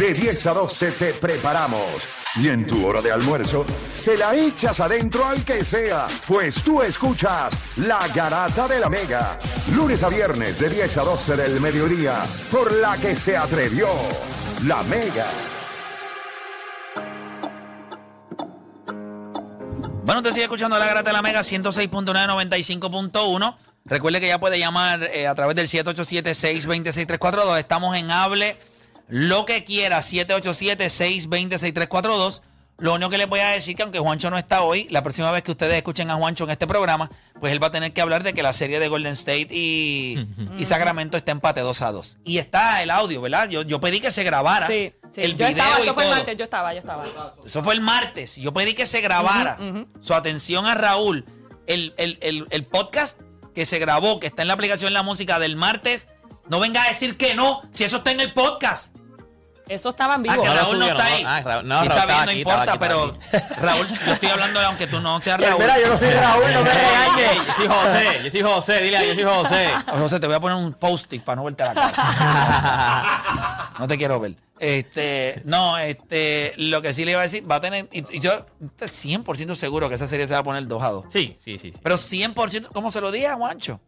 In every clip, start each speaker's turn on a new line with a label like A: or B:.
A: De 10 a 12 te preparamos. Y en tu hora de almuerzo, se la echas adentro al que sea, pues tú escuchas La Garata de la Mega. Lunes a viernes de 10 a 12 del mediodía, por la que se atrevió La Mega.
B: Bueno, usted sigue escuchando La Garata de la Mega 106.995.1. Recuerde que ya puede llamar eh, a través del 787-626-342. Estamos en Hable lo que quiera, 787-620-6342. Lo único que les voy a decir que aunque Juancho no está hoy, la próxima vez que ustedes escuchen a Juancho en este programa, pues él va a tener que hablar de que la serie de Golden State y, y Sacramento está empate 2 a 2. Y está el audio, ¿verdad? Yo, yo pedí que se grabara
C: Sí, sí.
B: el
C: yo
B: video
C: estaba,
B: y
C: eso fue el martes, yo estaba, yo estaba.
B: Eso fue el martes. Yo pedí que se grabara. Su atención a Raúl. El, el- el- el podcast que se grabó, que está en la aplicación La Música del martes, no venga a decir que no, si eso está en el podcast.
C: Eso estaba en
B: Ah, que Raúl no está
D: no.
B: ahí.
D: Ah, Raúl- no,
B: Sí,
D: Raúl
B: está bien, no
D: aquí,
B: importa, pero Raúl, yo estoy hablando aunque tú no seas Raúl.
E: Mira, yo no soy Raúl, no me regañes.
D: Yo soy José, yo soy José, dile, yo soy José.
B: José, te voy a poner un post-it para no verte la cara. no te quiero ver. Este, no, este, lo que sí le iba a decir, va a tener, y, y yo estoy 100% seguro que esa serie se va a poner 2 a 2.
D: Sí, sí, sí. sí.
B: Pero 100%, ¿cómo se lo dije a Juancho?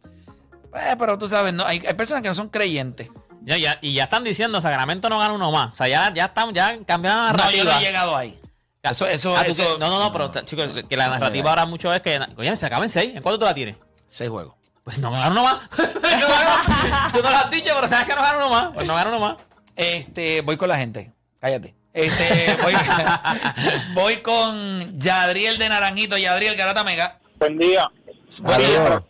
B: Eh, pero tú sabes, no, hay, hay personas que no son creyentes.
D: Ya, ya, y ya están diciendo, Sacramento no gana uno más. O sea, ya, ya estamos, ya cambiaron la
B: No, yo
D: narrativa.
B: no he llegado ahí. Eso, eso,
D: Ah, tú
B: eso.
D: que- no, no, no, pero chicos, que la narrativa ahora mucho es que, oye, se acaba en seis. ¿En cuánto tú la tienes?
B: Seis juegos.
D: Pues no ganaron uno más. Tú no lo has dicho, pero sabes que no ganaron uno más. Pues no ganaron uno más.
B: Este, voy con la gente. Cállate. Este, voy, voy con Yadriel de Naranjito, Yadriel Garata Mega.
F: Buen día.
B: Buen día.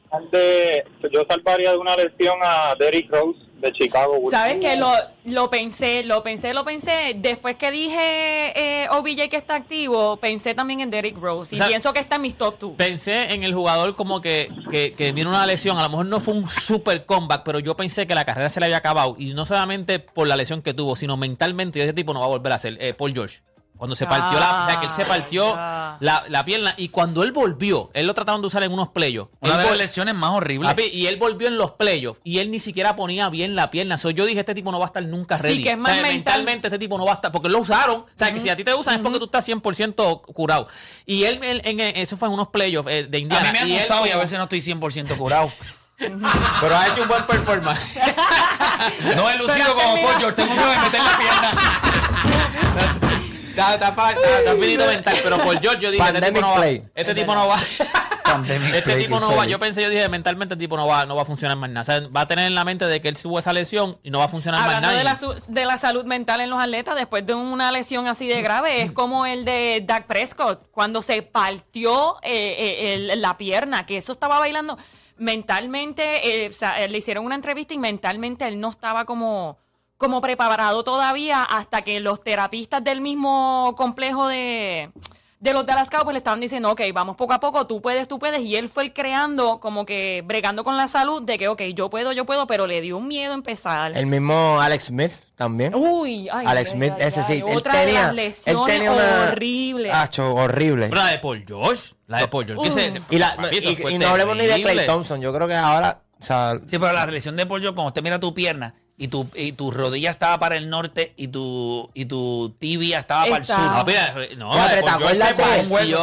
F: Yo salvaría de una lesión a Derrick Rose de Chicago.
C: ¿Sabes que lo, lo pensé, lo pensé, lo pensé. Después que dije eh, OBJ que está activo, pensé también en Derrick Rose. Y
D: O sea,
C: pienso que está en mis top 2.
D: Pensé en el jugador como que, que, que vino una lesión. A lo mejor no fue un super comeback, pero yo pensé que la carrera se le había acabado. Y no solamente por la lesión que tuvo, sino mentalmente. Ese tipo no va a volver a ser. Eh, Paul George. Cuando se partió la, o sea, que él se partió la, la pierna. Y cuando él volvió, él lo trataron de usar en unos playoffs.
B: Una
D: Él
B: de las lesiones más horribles.
D: Y él volvió en los playoffs y él ni siquiera ponía bien la pierna. So, yo dije, este tipo no va a estar nunca
C: Sí,
D: ready.
C: que es más
D: O sea,
C: mental.
D: mentalmente este tipo no va a estar, porque lo usaron. O sea, que si a ti te usan es porque tú estás 100% curado. Y él, él- en, eso fue en unos playoffs eh, de
B: a
D: Indiana.
B: mí me han
D: y él
B: usado y a veces no estoy 100% curado.
D: Pero ha hecho un buen performance.
B: No he lucido
C: Pero
B: como Paul George, tengo que meter la pierna.
D: está, está, fa- está- está finito mental, pero por George yo dije, este tipo no va.
E: play.
D: Este tipo no va.
B: Pandemic
D: Este tipo no va, yo pensé, yo dije, mentalmente el tipo no va, no va a funcionar más nada. O sea, va a tener en la mente de que él tuvo esa lesión y no va a funcionar más
C: Hablando
D: nada.
C: de la, de la salud mental en los atletas, después de una lesión así de grave, es como el de Dak Prescott, cuando se partió eh, eh, el- la pierna, que eso estaba bailando. Mentalmente, eh, o sea, le hicieron una entrevista y mentalmente él no estaba como, como preparado todavía hasta que los terapistas del mismo complejo de, de los Dallas Cowboys le estaban diciendo, ok, vamos poco a poco, tú puedes, tú puedes, y él fue el creando, como que bregando con la salud de que, ok, yo puedo, yo puedo, pero le dio un miedo empezar.
E: El mismo Alex Smith también.
C: Uy, ay,
E: Alex
C: ay,
E: Smith,
C: ay,
E: ese
C: ay,
E: sí. Él
C: Otra de
E: tenía,
C: las
E: él
C: lesiones
E: tenía una.
C: horribles.
E: Acho, horrible.
D: Pero la de Paul George, la de Paul George. se-
E: Y, la,
D: papi, eso
E: y, no hablemos ni de. Clay Thompson. Yo creo que ahora. O sea,
B: Sí, pero la lesión de Paul George, cuando usted mira tu pierna y tu, y tu rodilla estaba para el norte y tu, y tu tibia estaba para el sur.
D: No, mira, no, de
E: pero ¿te acuerdas de-. ¿te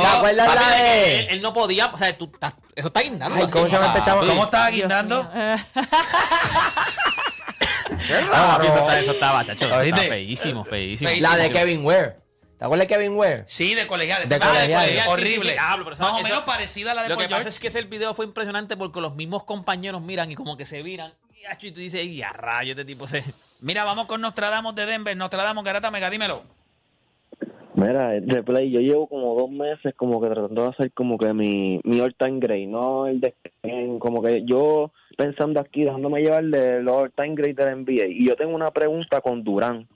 E: acuerdas
D: Papi,
E: la de-
D: él, él no podía, o sea, tú estás- eso está guindando.
E: Ay, ¿cómo se llama este chavo?
B: ¿Cómo estaba guindando?
D: Ah, papi, eso, está, eso estaba, chacho. Está feísimo, feísimo.
B: Feísimo.
E: la de Kevin Ware. ¿Te acuerdas de Kevin Ware?
B: Sí, de colegiales.
E: De
B: Ah,
E: colegiales.
D: Sí, sí,
B: Horrible.
D: sí, diablo, pero eso-
B: Más o
D: eso-
B: menos parecida a la de
D: Lo
B: Paul
D: que pasa
B: George.
D: es que ese video fue impresionante porque los mismos compañeros miran y como que se viran. Y tú dices, y a rayo, este tipo se.
B: Mira, vamos con Nostradamus de Denver. Nostradamus, Garata Mega, dímelo.
G: Mira, el replay, yo llevo como dos meses como que tratando de hacer como que mi, mi all time great, no el de como que yo pensando aquí, dejándome llevar de los all time great del NBA. Y yo tengo una pregunta con Durán.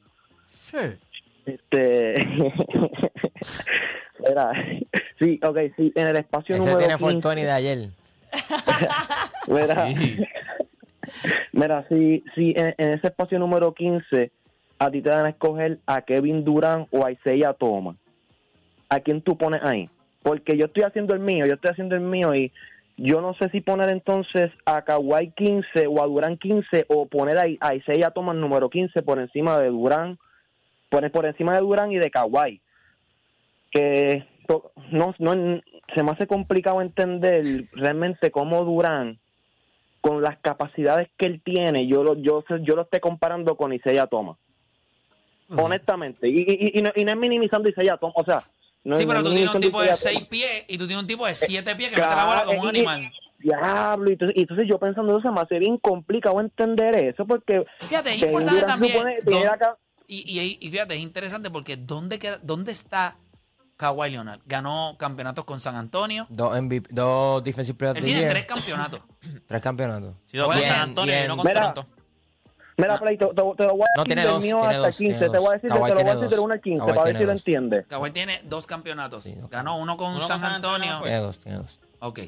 G: Este, Mira, sí, ok, sí, en el espacio
E: Ese
G: número
E: tiene
G: 15,
E: Fortuny de ayer.
G: mira,
D: Sí.
G: Mira, si, si en, ese espacio número 15 a ti te dan a escoger a Kevin Durant o a Isaiah Thomas, ¿a quién tú pones ahí? Porque yo estoy haciendo el mío, yo estoy haciendo el mío y yo no sé si poner entonces a Kawhi 15 o a Durant 15 o poner a, a Isaiah Thomas número 15 por encima de Durant por, por encima de Durán y de Kawhi. Que no, no, se me hace complicado entender realmente cómo Durán, con las capacidades que él tiene, yo lo, yo, yo lo esté comparando con Isaiah Thomas. Honestamente. Y, y, y, no, y no es minimizando Isaiah Thomas. O sea, no
B: sí, pero
G: no
B: tú
G: es
B: tienes un tipo de 6 pies y tú tienes un tipo de 7 pies que mete la
G: Claro,
B: bola como un
G: y-
B: animal.
G: Diablo, y entonces, yo pensando eso me hace bien complicado entender eso porque
B: Fíjate, es importante también.
G: supone-
B: y, y, y fíjate, es interesante porque ¿dónde, queda, ¿dónde está Kawhi Leonard? Ganó campeonatos con San Antonio.
E: Dos, MVP, dos Defensive Players
B: Él
E: of the
B: tiene tres campeonatos.
E: Tres campeonatos.
D: Si dos con San Antonio y uno con
G: Mira,
D: Toronto.
G: Mira, Play, te, te- lo voy a decir
E: No, tiene
G: del
E: dos,
G: mío
E: tiene
G: hasta
E: dos,
G: 15.
E: tiene
G: Te voy a
E: dos.
G: decir,
E: Kawhi
G: te lo voy a decir del
E: dos.
G: 1 al 15
E: Kawhi
G: para ver si lo entiendes.
B: Kawhi tiene dos campeonatos.
E: Sí, dos
B: Ganó uno con
D: Uno
B: San
D: Antonio.
E: Tiene dos, tiene dos.
B: Ok.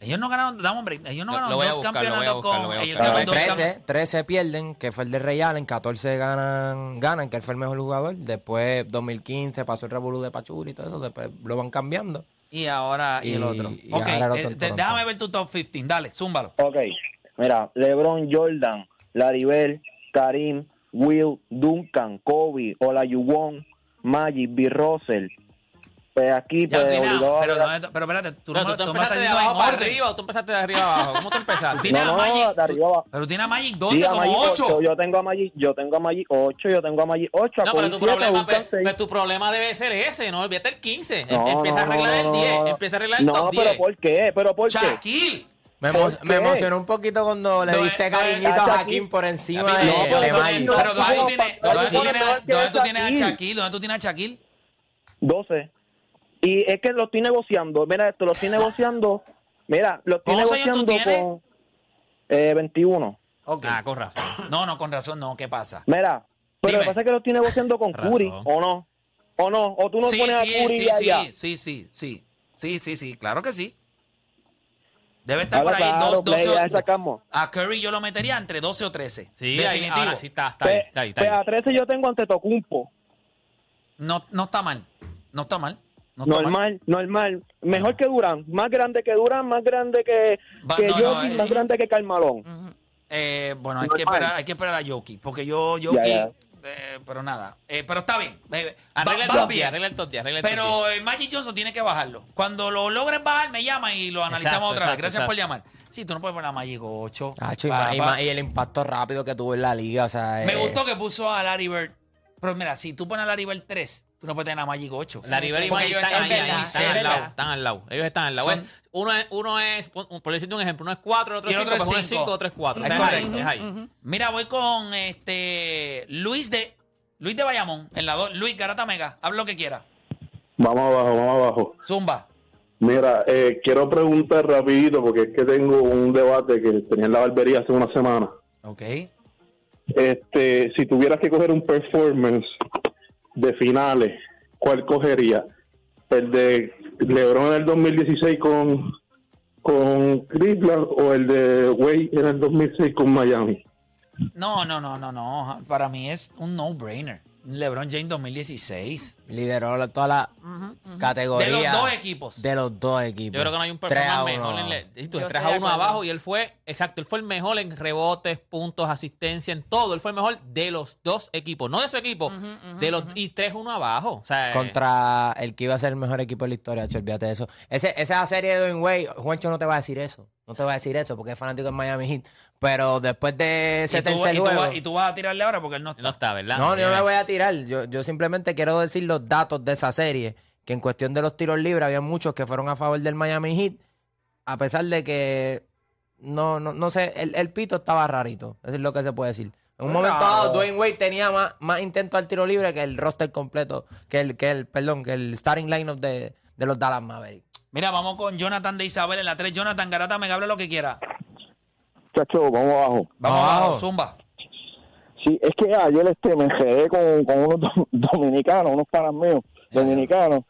B: Ellos no ganaron, dame break, ellos no ganaron dos
D: buscar,
B: campeonatos
D: buscar,
B: con.
D: voy a
B: ellos
D: buscar.
B: ganaron dos
E: 13,
B: cam-
E: 13 pierden, que fue el de Ray Allen, 14 ganan, ganan, que él fue el mejor jugador. Después, 2015, pasó el revolú de Pachuri y todo eso, después lo van cambiando.
B: Y ahora y, el
E: Y-
B: otro.
E: y
B: ok,
E: el otro
B: eh, déjame ver tu top 15. Dale, zúmbalo.
G: Ok, mira, LeBron, Jordan, Laribel, Karim, Will, Duncan, Kobe, Olajuwon, Magic, B. Russell. Pues aquí,
B: Ya
G: pues,
B: tú tienes-
G: obligado a
B: pero,
G: ver-
B: no, pero espérate, tú,
D: Pero
B: no-
D: tú, te
B: tú
D: empezaste de abajo para
B: orden.
D: arriba o tú empezaste de arriba abajo. ¿Cómo tú empezaste?
B: tienes
G: No,
B: a
G: no,
B: Magic,
G: de arriba abajo.
B: Pero tiene a Magic
G: Sí,
B: ¿dónde?
G: a Magic
B: Como
G: ocho.
B: 8.
G: Yo tengo a Magic, yo tengo a Magic 8, yo tengo a Magic 8.
D: No, pero tu problema, pues, pues, tu problema debe ser ese, ¿no? Olvídate el 15. Em- empieza a arreglar el 10. Empieza a arreglar el
G: no,
D: top
G: pero
D: 10.
G: ¿por qué? ¿Pero por qué?
B: Shaquille.
E: Me,
G: ¿Por
E: emo- me
G: qué?
E: emocionó un poquito cuando le
B: No,
E: diste
B: eh, no,
E: cariñito a
G: Shaquille-
E: Hakim por encima
D: No,
E: de,
G: pero
E: de
G: eso
E: Magic.
G: no-
B: Pero ¿dónde tú
G: no,
B: tienes,
G: no,
B: dónde tú
G: no,
B: tienes,
G: no, no,
B: dónde tú
G: no,
B: tienes a
G: Shaquille.
B: Shaquille? ¿Dónde tú tienes a Shaquille?
G: 12. Y es que lo estoy negociando. Mira esto, lo estoy negociando. Mira, lo estoy
B: ¿Cuántos años tú
G: negociando con eh, 21.
B: Ok.
D: Ah, con razón.
B: No, no, con razón, no. ¿Qué pasa?
G: Mira, pero lo que pasa es que lo estoy negociando con. Curry, ¿o no? ¿O no? ¿O tú no
B: sí,
G: pones a
B: sí,
G: Curry
B: sí,
G: allá?
B: sí, sí, sí, sí, sí, sí, claro que sí. Debe estar
G: Habla
B: por ahí
G: claro,
B: dos, 12
G: play, ya
B: o-
G: sacamos.
B: A Curry yo lo metería entre 12 o 13.
D: Sí, ahí,
B: Definitivo.
D: ahora sí está, está ahí,
G: Pe-
D: está ahí, está
G: pe-
D: ahí.
G: a 13 yo tengo ante Tocumpo.
B: No, no está mal. No está mal. No.
G: Normal, normal. Mejor que Durán. Más grande que Durán, más grande que,
B: Va-
G: que
B: no, eh,
G: más grande que Carmalón.
B: Eh, bueno, hay
G: Normal.
B: que, esperar, hay que esperar a Yoki. Porque yo, Yoki.
G: Ya, ya.
B: eh, pero nada. Eh, pero está bien. Eh, va-
D: Arregla el
B: va bien.
D: 10, arregla el top 10, arregla el top 10.
B: Pero el Magic Johnson tiene que bajarlo. Cuando lo logres bajar, me llama y lo analizamos
D: Exacto,
B: otra vez.
D: exacto,
B: Gracias por llamar. Sí, tú no puedes poner a Magic 8.
E: Hacho, y, el impacto rápido que tuvo en la liga, o sea...
B: Me
E: eh,
B: gustó que puso a Larry Bird. Pero mira, si tú pones a Larry Bird 3, tú no puedes tener a Magic 8.
D: La Rivera y Magic están ahí,
B: están
D: ahí, están al lado, están al lado. Ellos están al lado.
B: Son-
D: uno es, uno es, por decirte un ejemplo, uno es 4, el otro
B: Y
D: es
B: el
D: 5,
B: otro
D: pues
B: es
D: uno es
B: cinco.
D: 5, otro es 4. O sea, es ahí,
B: correcto.
D: es ahí.
B: Mira, voy con este Luis de Luis de Bayamón en la 2. Luis Garata Mega, habla lo que quiera.
H: Vamos abajo, vamos abajo.
B: Zumba.
H: Mira, eh, quiero preguntar rapidito porque es que tengo un debate que tenía en la barbería hace una semana.
B: Ok.
H: Este, si tuvieras que coger un performance de finales, ¿cuál cogería? ¿El de LeBron en el 2016 con, con Cleveland o el de Wade en el 2006 con Miami?
B: No, no, no, no, no. Para mí es un no-brainer. LeBron James 2016.
E: Lideró la- toda la categoría.
B: De los dos equipos.
E: De los dos equipos.
D: Yo creo que no hay un
E: 3 a
D: performance
E: 1.
D: mejor en le- sí, tú,
C: Yo
D: 3
C: estoy
D: a
C: de
D: 1
C: acuerdo.
D: abajo y él fue, exacto, él fue el mejor en rebotes, puntos, asistencia, en todo. Él fue el mejor de los dos equipos, no de su equipo, de los y 3-1 abajo. O sea,
E: Contra el que iba a ser el mejor equipo de la historia, Hacho, olvídate de eso. Ese, esa serie de Dwayne Wade, Juancho no te va a decir eso. No te va a decir eso porque es fanático de Miami Heat. Pero después de ese
B: y, tú,
E: tercer
B: y tú
E: juego...
B: vas, y tú vas a tirarle ahora porque él no está.
D: no está, ¿verdad?
E: No, yo no me voy a tirar. Yo, yo simplemente quiero decir los datos de esa serie. Que en cuestión de los tiros libres había muchos que fueron a favor del Miami Heat. A pesar de que no, no, no sé, el, el pito estaba rarito. Eso es lo que se puede decir. En un momento dado, Dwayne Wade tenía más, más intentos al tiro libre que el roster completo, que el, que el, perdón, que el starting lineup de, de los Dallas Mavericks.
B: Mira, vamos con Jonathan de Isabel en la 3. Jonathan Garata Mega, hable lo que quiera.
I: Chacho, vamos abajo.
B: Vamos abajo, Zumba.
I: Sí, es que ayer este, me enredé con, con unos do- dominicanos, unos panas míos, dominicanos.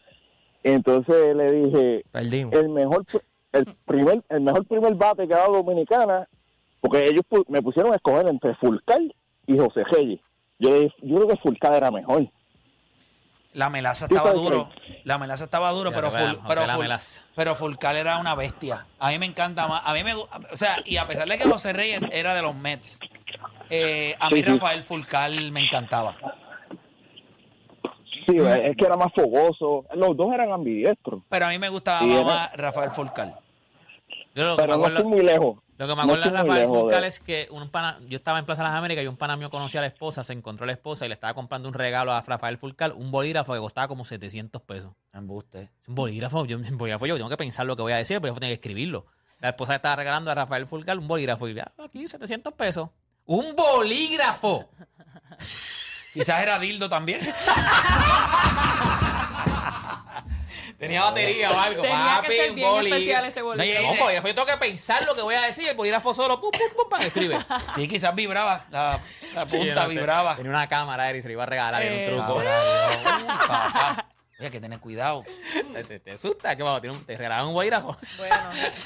I: Entonces le dije,
E: Perdimos.
I: el mejor el primer el mejor primer bate que ha dado Dominicana, porque ellos pu- me pusieron a escoger entre Fulcal y José Reyes. Yo, le dije, yo creo que Fulcal era mejor.
B: La melaza
I: ¿Qué
B: estaba duro. La melaza estaba duro, pero, pero, pero Fulcal era una bestia. A mí me encanta más. A mí me O sea, y a pesar de que José Reyes era de los Mets, eh, a mí
I: Sí, sí.
B: Rafael Fulcal me encantaba.
I: Sí, es que era más fogoso. Los dos eran ambidiestros.
B: Pero a mí me gustaba
I: Sí, era-
B: más Rafael Fulcal.
D: Yo lo que me
I: Pero no estoy muy lejos.
D: Lo que me acuerdo de Rafael Fulcal es que un pana, yo estaba en Plaza de las Américas y un pana mío conocía a la esposa, se encontró a la esposa y le estaba comprando un regalo a Rafael Fulcal, un bolígrafo que costaba como 700 pesos.
B: Embuste.
D: Es un bolígrafo, yo, un bolígrafo, yo tengo que pensar lo que voy a decir, pero yo tengo que escribirlo. La esposa le estaba regalando a Rafael Fulcal un bolígrafo y ah, aquí 700 pesos. ¡Un bolígrafo!
B: Quizás era Dildo también.
D: Tenía batería o algo.
C: Tenía
D: papi,
C: que ser
D: un
C: bien
D: boli-
C: especial ese
B: No,
C: bolígrafo.
D: No, yo tengo que pensar lo que voy a decir. El bolígrafo solo, pum, pum, pum, pam, escribe.
B: Sí, quizás vibraba. La, la
D: Sí,
B: punta
D: no sé.
B: vibraba.
D: Tenía una cámara y se le iba a regalar en
C: Eh,
D: un truco.
B: Oye, hay que tener cuidado.
D: ¿Te, te, te asusta? ¿Qué vamos? ¿Tiene un- ¿Te regalaron un bolígrafo?
C: Bueno,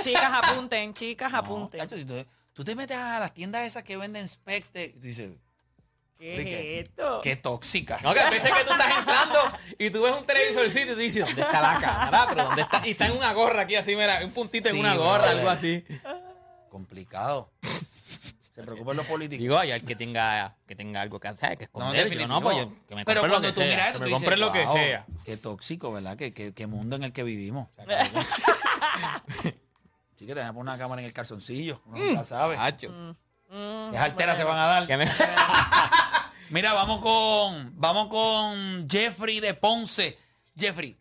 C: chicas apunten, chicas apunten.
B: Cacho, si tú, tú te metes a las tiendas esas que venden specs de, tú dices,
C: ¿Qué es esto?
B: qué tóxicas.
D: No, que a veces que tú estás entrando y tú ves un televisorcito y tú dices, ¿dónde está la cámara? ¿Pero dónde está? Y está en una gorra aquí así, mira, un puntito en una gorra, algo así.
B: Complicado. Se preocupan los políticos.
D: Digo, hay al que tenga, que tenga algo que hacer, que esconder. yo no, pues yo- que me
B: Pero
D: lo
B: cuando
D: que
B: tú
D: sea.
B: miras
D: que
B: eso,
D: me
B: tú
D: compren lo que
B: "Wow,
D: sea.
B: Qué tóxico, ¿verdad? Qué, qué, qué mundo en el que vivimos. Sí que tenemos una cámara en el calzoncillo. Uno nunca sabe.
D: Hacho.
C: Mm,
B: Qué alteras se van a dar. Mira, vamos con, vamos con Jeffrey de Ponce. Jeffrey,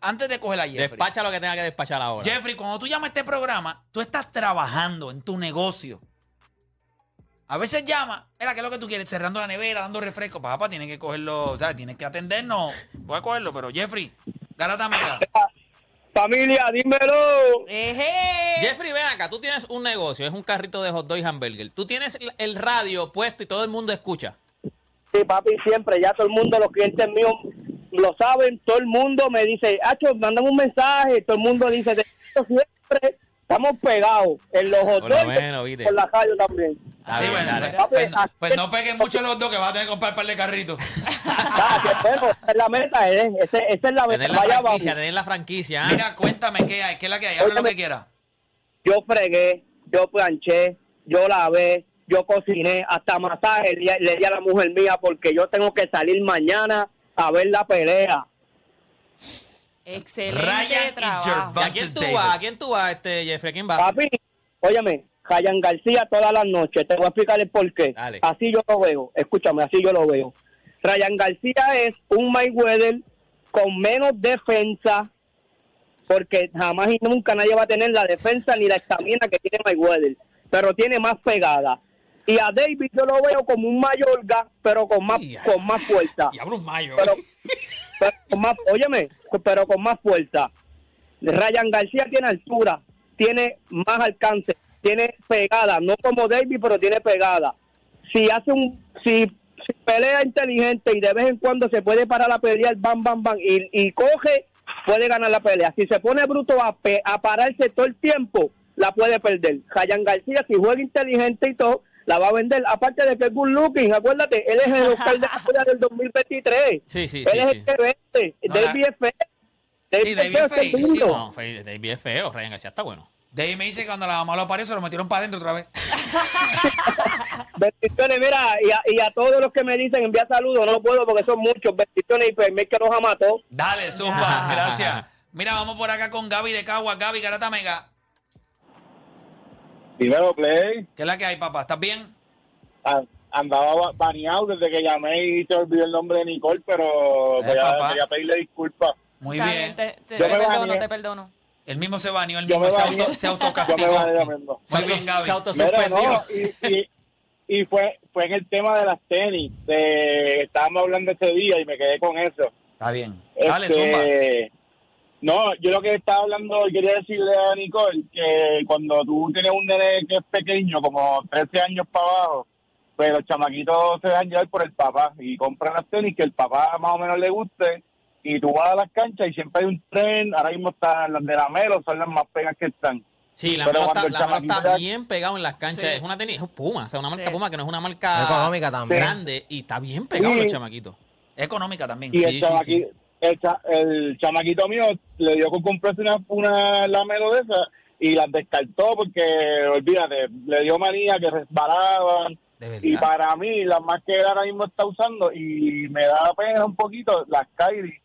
B: antes de coger a Jeffrey.
D: Despacha lo que tenga que despachar ahora.
B: Jeffrey, cuando tú llamas a este programa, tú estás trabajando en tu negocio. A veces llama, era que es lo que tú quieres, cerrando la nevera, dando refresco. Papá, tienes que cogerlo, o sea, tienes que atendernos. Voy a cogerlo, pero Jeffrey, Garata Mega.
I: Familia, dímelo.
D: Jeffrey, ven acá, tú tienes un negocio, es un carrito de hot dog y hamburger. Tú tienes el- radio puesto y todo el mundo escucha.
I: Sí, papi, siempre, ya todo el mundo, los clientes míos lo saben, todo el mundo me dice, Hacho, mándame un mensaje, todo el mundo dice, de esto siempre estamos pegados en los
D: Por lo
I: hoteles,
D: menos, ¿viste?
I: por la radio también.
B: Sí,
D: bien,
B: bueno, pues, pues, pues no peguen mucho los dos que vas a tener que comprar un par de carritos.
I: Ah, que bueno, esa es la meta, ¿eh? Ese- esa es la meta,
D: Tener la
I: vaya
D: franquicia, tener la franquicia. ¿ah?
B: Mira, cuéntame qué hay, qué es la que hay, habla lo que quieras.
I: Yo fregué, yo planché, yo lavé, yo cociné, hasta masaje le, le di a la mujer mía porque yo tengo que salir mañana a ver la pelea.
C: Excelente
B: Ryan y
C: trabajo.
B: Gervais.
D: ¿Y ¿A quién tú vas? ¿A quién tú vas, este, Jeffrey? ¿A quién vas?
I: Papi, óyeme, Ryan García todas las noches, te voy a explicar el por qué.
D: Dale.
I: Así yo lo veo, escúchame, así yo lo veo. Ryan García es un Mayweather con menos defensa, porque jamás y nunca nadie va a tener la defensa ni la estamina que tiene Mayweather, pero tiene más pegada. Y a David yo lo veo como un Mayorga, pero con más,
D: Ya.
I: con más fuerza.
D: Diablo, un mayo.
I: Pero, pero con más, óyeme, pero con más fuerza. Ryan García tiene altura, tiene más alcance, tiene pegada, no como David, pero tiene pegada. Si hace un, si, si pelea inteligente y de vez en cuando se puede parar a pelear, bam, bam, bam, y, y coge, puede ganar la pelea. Si se pone bruto a, pe- a pararse todo el tiempo, la puede perder. Ryan García, si juega inteligente y todo, la va a vender. Aparte de que es good looking, acuérdate, él es el Oscar de la pelea del 2023.
D: Sí, sí,
I: él
D: sí,
I: es
D: sí.
I: el que vende.
B: No,
I: David es feo.
B: Sí, David es.
D: No, David es feo, Ryan García está bueno.
B: De ahí me dice que cuando la mamá lo apareció, lo metieron para adentro otra vez.
I: Bendiciones, mira, y a, y a todos los que me dicen envía saludos, no puedo porque son muchos. Bendiciones y pues, me que los ama a todos.
B: Dale, Zumba, gracias. Mira, vamos por acá con Gaby de Cagua. Gaby, Garata Mega.
F: Primero, Play,
B: ¿Qué es la que hay, papá? ¿Estás bien?
F: a- andaba ba- baneado desde que llamé y te olvidé el nombre de Nicole, pero
B: Eh,
F: voy, a,
B: papá.
F: voy a pedirle disculpas.
B: Muy bien.
C: Te, te-
F: Yo
C: te
F: me
C: perdono, te perdono.
B: El mismo se baneó, el
F: Yo
B: mismo se, auto, se
F: Yo me
B: autocastigó.
F: mismo.
B: Muy bien,
D: Se
B: Gaby.
D: autosuspendió.
F: Mira, no, y, y, y fue, fue en el tema de las tenis. De, estábamos hablando ese día y me quedé con eso.
B: Está bien. Dale,
F: Este. No, yo lo que estaba hablando y quería decirle a Nicole que cuando tú tienes un nene que es pequeño, como 13 años para abajo, pues los chamaquitos se dejan llevar por el papá y compran las tenis que el papá más o menos le guste y tú vas a las canchas y siempre hay un tren, ahora mismo están las de la Melo, son las más pegas que están.
D: Sí, la
F: Pero
D: mano está, la bien pegado en las canchas.
C: Sí.
D: Es una tenis, es un Puma, o sea, una marca
C: Sí.
D: Puma que no es una marca
E: Económica también.
D: grande y está bien pegado
F: Sí.
D: los chamaquitos.
B: Económica también.
F: Y
D: Sí,
F: el,
D: sí,
F: chamaqui-
D: sí.
F: El, cha- el chamaquito mío le dio con comprarse una, una lamelo de esa y las descartó porque, olvídate, le dio manía que resbalaban
D: De
F: Y para mí, las más que él ahora mismo está usando, y me da pena un poquito, las Kyrie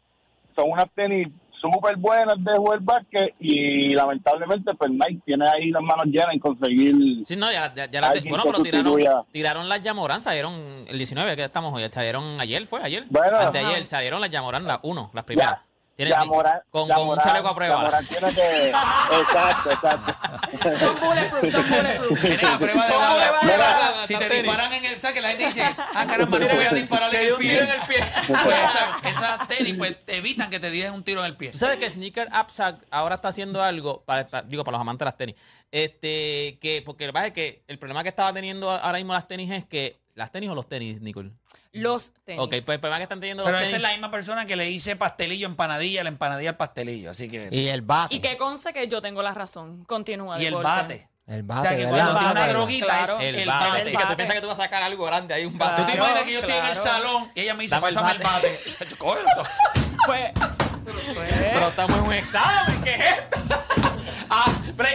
F: son unas tenis súper buenas de jugar básquet y lamentablemente pues Nike tiene ahí las manos llenas en conseguir...
D: Sí, no, ya, ya, ya
F: Alguien
D: bueno, pero tiraron, tiraron las Yamoran, salieron el 19, que estamos hoy, salieron ayer, ¿fue ayer?
F: Bueno.
D: Anteayer, salieron las Yamoran, las uno, las primeras. Tienen-
F: Yamoran-
D: con, con un chaleco a prueba.
F: Yamoran tiene que... Exacto, exacto.
C: Son bulletproof, son bulletproof.
B: Tiene la prueba de bala. Mira. Si te disparan en el saque, la gente dice, ah, caramba, no voy a disparar
D: Se
B: en el
D: un
B: pie.
D: tiro en el pie.
B: Pues esa- esas tenis pues evitan que te den un tiro en el pie.
D: Tú sabes que Sneaker Upsack ahora está haciendo algo, para, digo, para los amantes de las tenis. Este, que, porque lo que pasa es que el problema que estaba teniendo ahora mismo las tenis es que, ¿las tenis o los tenis, Nicole?
C: Los tenis.
D: Ok, pues el problema que están teniendo
B: Pero
D: los
B: esa
D: tenis.
B: es la misma persona que le hice pastelillo, empanadilla, la empanadilla al pastelillo. Así que.
E: Y el bate.
C: Y que conste que yo tengo la razón. Continúa.
B: Y el
C: deporte.
B: bate.
E: El
B: O
E: bate,
B: sea, que
E: ¿verdad?
B: cuando tiene una droguita
C: Claro.
B: es
D: El,
B: el,
D: bate.
B: bate.
D: Que tú piensas que tú vas a sacar algo grande ahí, un bate.
B: ¿Tú te
C: Claro,
B: imaginas que yo estoy en el
C: claro.
B: salón y ella me dice,
D: Dame el
B: pásame el bate? Yo, cógelo.
C: Pues,
D: Pero estamos en un examen, ¿qué es esto?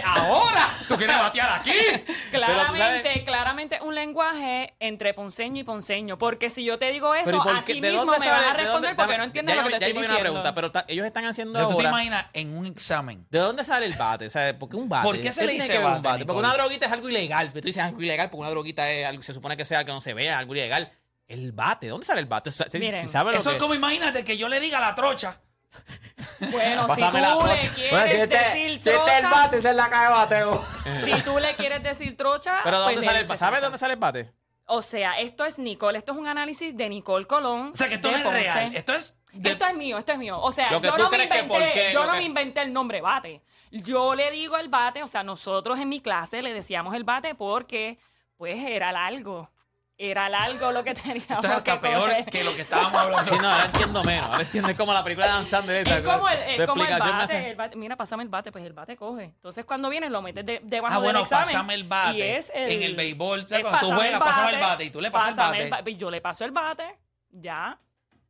D: Ah, ahora.
B: ¿Tú quieres batear aquí?
C: claramente, claramente un lenguaje entre ponceño y ponceño. Porque si yo te digo eso,
D: Pero ¿y por
C: así mismo me
D: sale?
C: vas a responder porque
D: Dame-
C: no entiendes lo que
D: yo-
C: te estoy diciendo.
D: pregunta, pero ellos están haciendo
B: Pero tú te
D: ahora.
B: imaginas en un examen.
D: ¿De dónde sale el bate? O sea, ¿por qué un bate?
B: ¿Por qué se le dice
D: que ver un
B: bate?
D: Porque una droguita es algo ilegal. Pero tú dices algo ilegal porque una droguita es algo, se supone que sea algo que no se vea, algo ilegal. El bate, ¿de dónde sale el bate? O sea, si-
C: Miren,
D: si sabe lo
B: Eso
D: que
B: es como imagínate que yo le diga a la trocha.
C: Bueno, si
D: la
C: tú le
D: trocha.
C: quieres
E: Bueno, si este,
C: decir
E: si este es el
C: trocha,
E: bate, esa es la caja de bateo.
C: si tú le quieres decir trocha,
D: Pero ¿de
C: pues
D: dónde sale el bate? ¿Sabes de
C: trocha.
D: dónde sale el bate?
C: O sea, esto es Nicole, esto es un análisis de Nicole Colón.
B: O sea, que esto no es
C: Ponce.
B: real. Esto es. de-
C: Esto es mío, esto es mío. O sea, yo no, me inventé, yo no
D: que-
C: me inventé el nombre bate. Yo le digo el bate, o sea, nosotros en mi clase le decíamos el bate porque, pues, era largo. Era largo lo que teníamos
B: Esto es hasta
C: que
B: peor que lo que estábamos hablando.
D: Sí, no, ahora entiendo menos. Ahora entiendo es como la película de danzando.
C: Es como el, es como el bate,
D: hace-
C: el bate. Mira, pásame el bate, pues el bate coge. Entonces, cuando vienes, lo metes de- debajo
B: Ah, bueno,
C: del examen.
B: pásame el bate.
C: Y es el,
B: En el béisbol, ¿sabes?
C: es
B: Cuando tú juegas, pásame el bate y tú le pasas el bate.
C: ba- Yo le paso el bate, ya.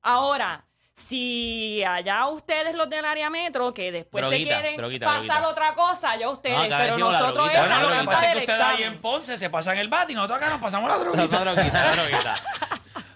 C: Ahora, si allá ustedes los del área metro, que después
D: Droguita,
C: se quieren
D: droguita,
C: pasar
D: droguita.
C: otra cosa, ya ustedes,
D: No, acá
C: pero
D: decimos la
C: nosotros
D: droguita,
C: es
B: Bueno,
C: la
B: lo que
C: droguita
B: pasa es que ustedes ahí
C: examen.
B: en Ponce se pasan el bate y nosotros acá nos pasamos la
D: No,
B: droguita.
D: no, droguita, no, droguita.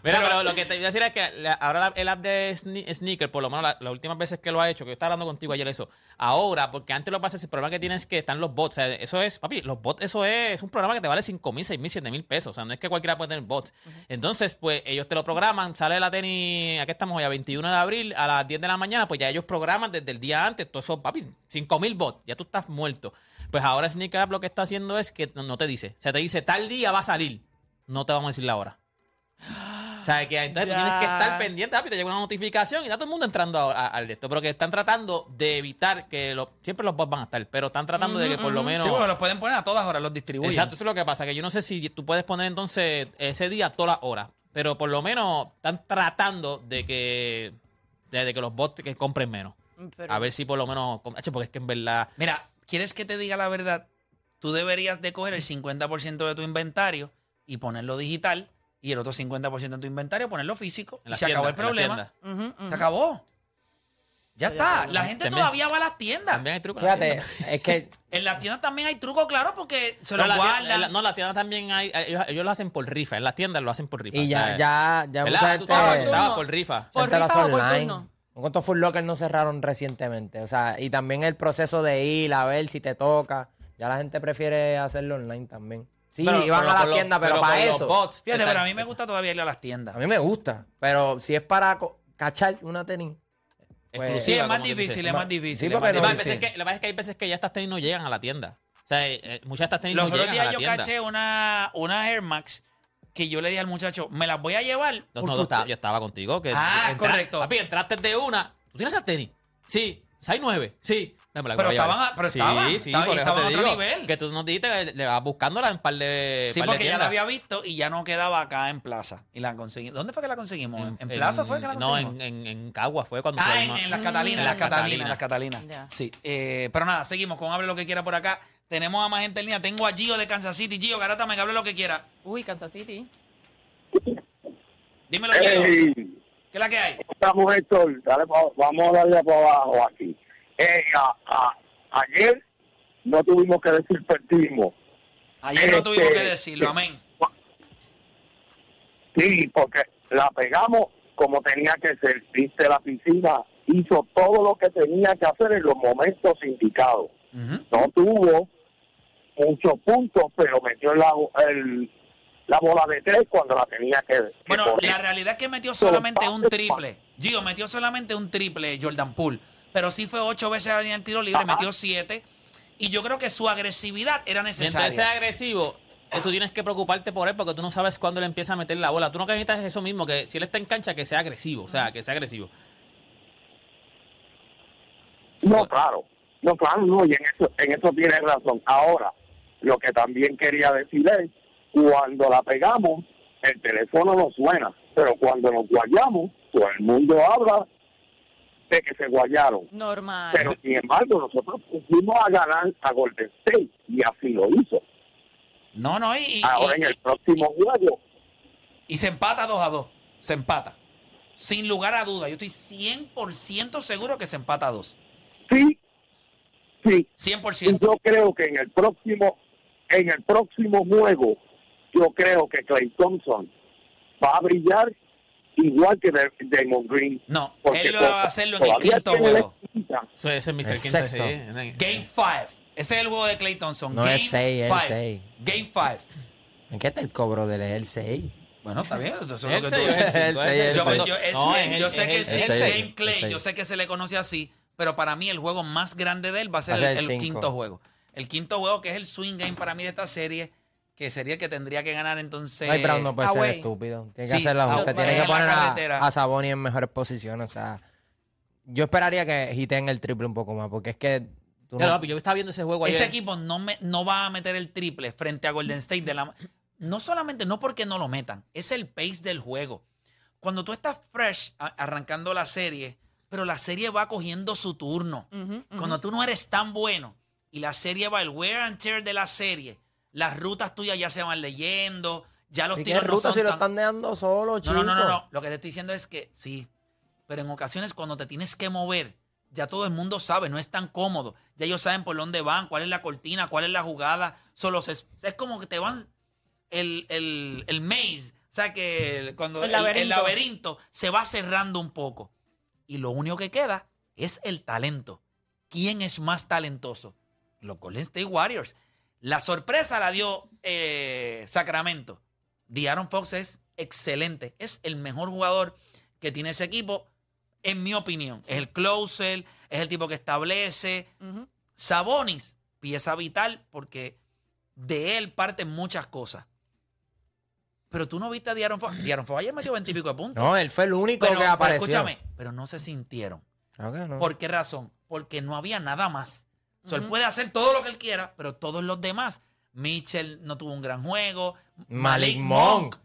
D: Mira,
B: Pero-
D: pero lo que te iba a decir es que la- ahora la- el app de Sne- Sneaker, por lo menos la- las últimas veces que lo ha hecho, que yo estaba hablando contigo ayer eso, ahora, porque antes lo que pasa es el problema que tienes es que están los bots. O sea, eso es, papi, los bots, eso es, es un programa que te vale 5 mil, 6 mil, 7 mil pesos. O sea, no es que cualquiera puede tener bots. Entonces, pues ellos te lo programan, sale la tenis, aquí estamos hoy a 21 de abril, a las 10 de la mañana, pues ya ellos programan desde el día antes, todo eso, papi, 5 mil bots, ya tú estás muerto. Pues ahora Sneaker App lo que está haciendo es que no no te dice, o sea, te dice tal día va a salir, no te vamos a decir la hora. O sea, que entonces tú tienes que estar pendiente, papi, te llega una notificación y está todo el mundo entrando a- a- al de esto. Pero que están tratando de evitar que lo- siempre los bots van a estar, pero están tratando de que por lo menos.
B: Sí, porque los pueden poner a todas horas, los distribuyen.
D: Exacto, eso es lo que pasa, que yo no sé si tú puedes poner entonces ese día todas las horas, pero por lo menos están tratando de que de, de que los bots que compren menos.
C: Pero-
D: A ver si por lo menos, Hacho, porque es que en verdad
B: Mira, ¿quieres que te diga la verdad? Tú deberías de coger el 50% de tu inventario y ponerlo digital y el otro 50% de tu inventario ponerlo físico.
D: en
B: Y se
D: tienda,
B: acabó el
D: en
B: problema.
D: tienda.
C: Ujú, ujú.
B: Se acabó. Ya está. La gente
D: también-
B: todavía va a las tiendas.
D: También hay trucos. en la
E: Fíjate,
D: tienda.
E: es que
B: En las tiendas también hay trucos, claro, porque se
D: No,
B: los
D: la tienda-
B: guardan.
D: la- no, la tienda también hay, ellos, ellos lo hacen por rifa, en las tiendas lo hacen por rifa.
E: y
D: o
E: ya,
D: sea,
E: ya, ya mucha
D: Tú
E: gente,
D: estabas por rifa.
C: ¿Por
E: lo
C: rifa o por turno?
E: ¿Cuántos Full Locker no cerraron recientemente? O sea, y también el proceso de ir a ver si te toca. Ya la gente prefiere hacerlo online también. Sí,
D: Pero-
E: iban
D: pero
E: a la
D: con los-
E: tienda, pero,
D: con
E: para
D: los
E: eso.
D: bots,
B: Fíjate,
D: están-
B: pero a mí me gusta todavía ir a las tiendas.
E: A mí me gusta. Pero si es para cachar una tenis. pues-
D: Exclusiva,
B: Sí, es más difícil, es más difícil.
E: Sí,
B: es más
D: Lo
E: no-
D: que
B: difícil.
D: es que- lo que pasa es que hay veces que ya estas tenis no llegan a la tienda. O sea, eh, eh, muchas de estas tenis
B: Los
D: no
B: otros
D: llegan a
B: días
D: la
B: yo
D: tienda.
B: caché una, una Air Max que yo le dije al muchacho, me las voy a llevar.
D: No, no, yo estaba,
B: usted-
D: yo estaba contigo. Que
B: Ah, correcto.
D: Papi, entraste de una. ¿Tú tienes esas tenis? Sí. 6-9. Sí. Dame la que
B: Pero estaban a- pero
D: sí,
B: estaban,
D: Sí,
B: estaban-
D: por eso
B: estaban a
D: te
B: otro
D: digo.
B: nivel.
D: Que tú nos dijiste que le vas buscándola en par de
B: Sí,
D: par de
B: porque ya la había visto y ya no quedaba acá en Plaza. Y la conseguí. ¿Dónde fue que la conseguimos? ¿En, en Plaza fue que la
D: No,
B: conseguimos?
D: en, en, en Cagua fue cuando
B: Ah, en, las Catalinas, en las. Catalinas, en las
D: Catalinas.
B: Sí, eh, pero nada, seguimos con Hable lo que quiera por acá. Tenemos a más gente en línea. Tengo a Gio de Kansas City. Gio, garátame que hable lo que quiera.
C: Uy, Kansas City.
B: Dímelo, Gio. ¿Qué es la que hay?
F: dale pa- vamos a darle para abajo aquí. Ey, a- a- ayer no tuvimos que decir perdimos.
B: Ayer no
F: Este-
B: tuvimos que decirlo, amén.
J: Sí, porque la pegamos como tenía que ser. Viste, la piscina hizo todo lo que tenía que hacer en los momentos indicados. No tuvo muchos puntos, pero metió la, el- la bola de tres cuando la tenía que, que
B: Bueno, la realidad es que metió solamente un triple. Gio metió solamente un triple Jordan Poole. Pero sí fue ocho veces a la línea del tiro libre, metió siete. Y yo creo que su agresividad era
D: Mientras
B: necesaria.
D: sea agresivo, eh, tú tienes que preocuparte por él porque tú no sabes cuándo él empieza a meter la bola. Tú no que necesitas es eso mismo, que si él está en cancha, que sea agresivo. O sea, que sea agresivo.
J: No, claro. No, claro, no, y en eso, en eso tienes razón. Ahora, lo que también quería decir es, cuando la pegamos, el teléfono no suena, pero cuando nos guayamos, todo el mundo habla de que se guayaron.
C: Normal.
J: Pero, sin embargo, nosotros pusimos a ganar a Golden State y así lo hizo.
B: No, no, y,
J: Ahora,
B: y-
J: en el próximo juego,
B: y se empata 2 a 2. Se empata. Sin lugar a duda. Yo estoy 100% seguro que se empata a 2.
J: sí, sí, y
B: 100%.
J: yo creo que en el próximo en el próximo juego yo creo que Clay Thompson va a brillar igual que Da- Damon Green
B: No,
J: porque
B: él va a hacerlo en el quinto juego.
D: Eso ese es Mr.
E: El
D: Quinto,
E: sexto.
D: sí.
B: Game 5. Ese es el juego de Clay Thompson.
E: No
B: Game
E: es seis, es el
B: five.
E: seis.
B: Game 5.
E: ¿En qué está el cobro del el 6?
B: Bueno, está bien. Eso es lo
D: El
B: Yo, es-
D: es
B: sé que
D: es
B: es
D: el
E: seis.
B: Game Clay, yo sé que se le conoce así, pero para mí el juego más grande de él va a ser
E: Va a
B: el,
E: ser el
B: el
E: cinco.
B: quinto juego. El quinto juego que es el swing game para mí de esta serie, que sería el que tendría que ganar entonces.
E: Ay, Brown no puede ser estúpido. Tiene que
B: Sí,
E: hacer la ajuste.
B: away.
E: Tiene
B: En
E: que
B: la
E: poner
B: carretera.
E: a, a Saboni en mejores posiciones. O sea, yo esperaría que hiten el triple un poco más, porque es que tú
D: Claro,
E: no-
D: papi, yo estaba viendo ese juego ayer.
B: Ese equipo no, me, no va a meter el triple frente a Golden State de la no solamente no porque no lo metan, es el pace del juego. Cuando tú estás fresh a- arrancando la serie, pero la serie va cogiendo su turno.
C: Ujú, ujú.
B: Cuando tú no eres tan bueno y la serie va el wear and tear de la serie, las rutas tuyas ya se van leyendo, ya los
E: ¿Y qué
B: tiros no
E: ruta
B: son
E: si lo
B: tan-
E: están dejando solo,
B: no,
E: chico?
B: no, no, no, no. Lo que te estoy diciendo es que sí. Pero en ocasiones cuando te tienes que mover, ya todo el mundo sabe, no es tan cómodo. Ya ellos saben por dónde van, cuál es la cortina, cuál es la jugada. Solo se- es como que te van el, el, el maze. O sea que el- cuando
C: El
B: el, el
C: laberinto.
B: laberinto se va cerrando un poco. Y lo único que queda es el talento. ¿Quién es más talentoso? Los Golden State Warriors. La sorpresa la dio eh, Sacramento. De'Aaron Fox es excelente. Es el mejor jugador que tiene ese equipo, en mi opinión. Es el closer, es el tipo que establece.
C: Ujú.
B: Sabonis, pieza vital, porque de él parten muchas cosas. Pero tú no viste a De'Aaron Fox. De'Aaron Fox ayer metió 20 y pico de puntos.
E: No, él fue el único
B: pero,
E: que
B: pero
E: apareció.
B: escúchame, pero no se sintieron.
E: No.
B: ¿Por qué razón? Porque no había nada más. Él puede hacer todo lo que él quiera, pero todos los demás. Mitchell no tuvo un gran juego.
E: Malik Monk.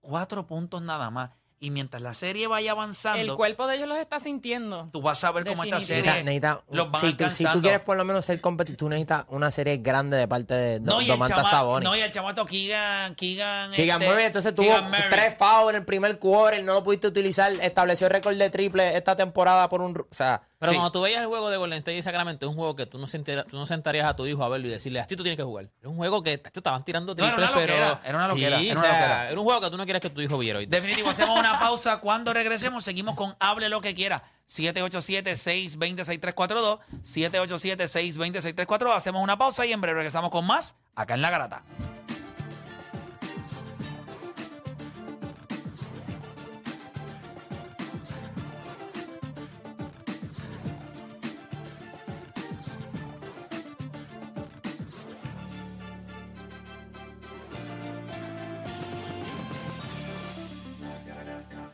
B: Cuatro puntos nada más. Y mientras la serie vaya avanzando,
C: El cuerpo de ellos los está sintiendo.
B: tú vas a ver cómo esta serie
E: Necesita- necesita-
B: los van
E: si, tú, si tú
B: alcanzando.
E: quieres por lo menos ser competitivo, tú necesitas una serie grande de parte de Do-
B: no, y chama-
E: Sabonis.
B: no, y el chamato Keegan, Keegan,
E: Keegan
B: este,
E: Murray, entonces tuvo
B: Murray.
E: tres fouls en el primer quarter, no lo pudiste utilizar, estableció récord de triple esta temporada por un... O sea,
D: Pero
B: Sí.
D: cuando tú veías el juego de Golden State y Sacramento, es un juego que tú no, sentarías, tú no sentarías a tu hijo a verlo y decirle, así tú tienes que jugar. Es un juego que te estaban tirando
B: No, era
D: triples,
B: una
D: pero...
B: loquera, era una loquera,
D: Sí,
B: era
D: o
B: una
D: sea,
B: loquera.
D: era un juego que tú no quieres que tu hijo viera hoy.
B: Definitivo, hacemos una pausa. Cuando regresemos, seguimos con Hable lo que quiera. 787-620-6342. 787-620-6342. Hacemos una pausa y en breve regresamos con más acá en La Garata.